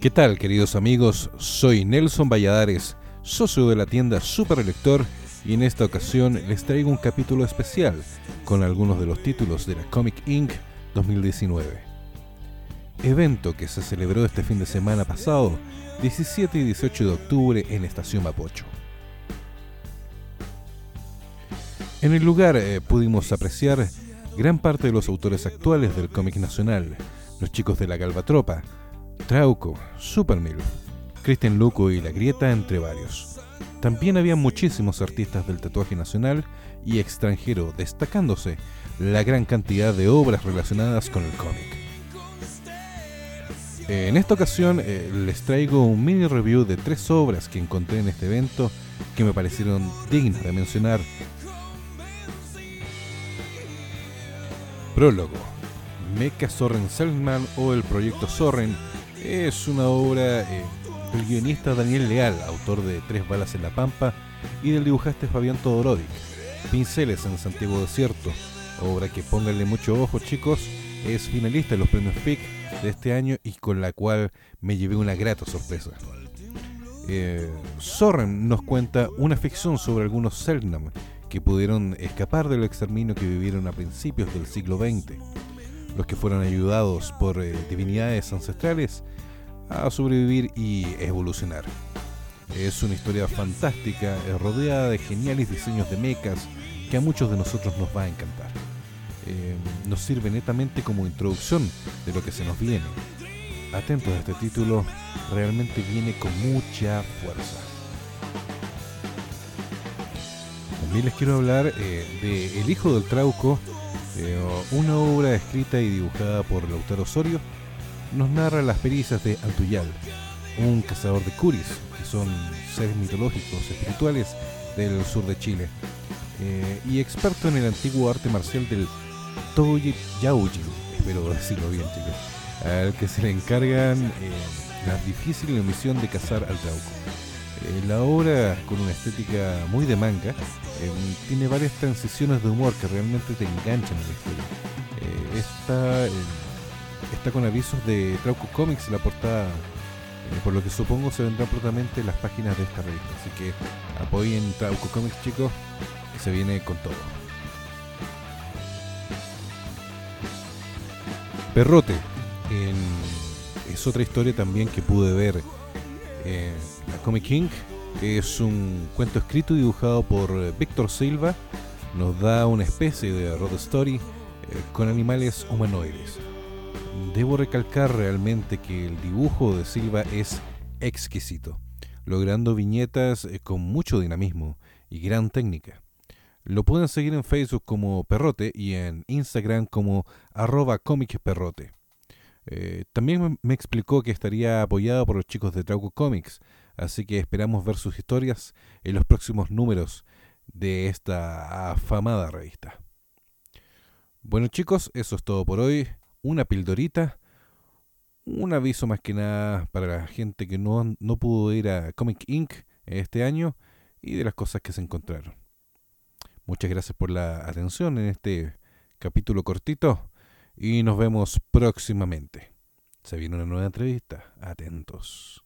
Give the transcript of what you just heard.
¿Qué tal queridos amigos? Soy Nelson Valladares, socio de la tienda Super Lector y en esta ocasión les traigo un capítulo especial con algunos de los títulos de la Comic Inc. 2019. Evento que se celebró este fin de semana pasado, 17 y 18 de octubre en Estación Mapocho. En el lugar eh, pudimos apreciar gran parte de los autores actuales del cómic nacional, los chicos de la Galvatropa, Trauco, Supermil, Cristian Luco y La Grieta, entre varios. También había muchísimos artistas del tatuaje nacional y extranjero, destacándose la gran cantidad de obras relacionadas con el cómic. En esta ocasión eh, les traigo un mini review de tres obras que encontré en este evento que me parecieron dignas de mencionar. Prólogo. Mecha Soren Selman o el Proyecto Soren es una obra eh, del guionista Daniel Leal, autor de Tres balas en la pampa, y del dibujante Fabián Todorovic. Pinceles en Santiago Desierto, obra que pónganle mucho ojo chicos, es finalista de los premios FIC de este año y con la cual me llevé una grata sorpresa. Eh, Soren nos cuenta una ficción sobre algunos Selknam que pudieron escapar del exterminio que vivieron a principios del siglo XX, los que fueron ayudados por eh, divinidades ancestrales a sobrevivir y evolucionar. Es una historia fantástica, rodeada de geniales diseños de mechas que a muchos de nosotros nos va a encantar. Eh, nos sirve netamente como introducción de lo que se nos viene. Atentos a este título, realmente viene con mucha fuerza. También les quiero hablar eh, de El Hijo del Trauco, una obra escrita y dibujada por Lautaro Osorio. Nos narra las pericias de Antuyal, un cazador de curis, que son seres mitológicos espirituales del sur de Chile, y experto en el antiguo arte marcial del Toji Yaujin, espero decirlo bien chicos, al que se le encargan eh, la difícil misión de cazar al Trauco. Eh, la obra, con una estética muy de manga, eh, tiene varias transiciones de humor que realmente te enganchan en la historia. está, está con avisos de Trauco Comics la portada, por lo que supongo se vendrán prontamente las páginas de esta revista. Así que apoyen Trauco Comics chicos, que se viene con todo. Perrote es otra historia también que pude ver en la Comic King. Es un cuento escrito y dibujado por eh, Víctor Silva. Nos da una especie de road story eh, con animales humanoides. Debo recalcar realmente que el dibujo de Silva es exquisito, logrando viñetas eh, con mucho dinamismo y gran técnica. Lo pueden seguir en Facebook como Perrote y en Instagram como arroba Perrote. Eh, también me explicó que estaría apoyado por los chicos de Trauco Comics, así que esperamos ver sus historias en los próximos números de esta afamada revista. Bueno chicos, eso es todo por hoy. Una pildorita. Un aviso más que nada para la gente que no, no pudo ir a Comic Inc. este año y de las cosas que se encontraron. Muchas gracias por la atención en este capítulo cortito y nos vemos próximamente. Se viene una nueva entrevista. Atentos.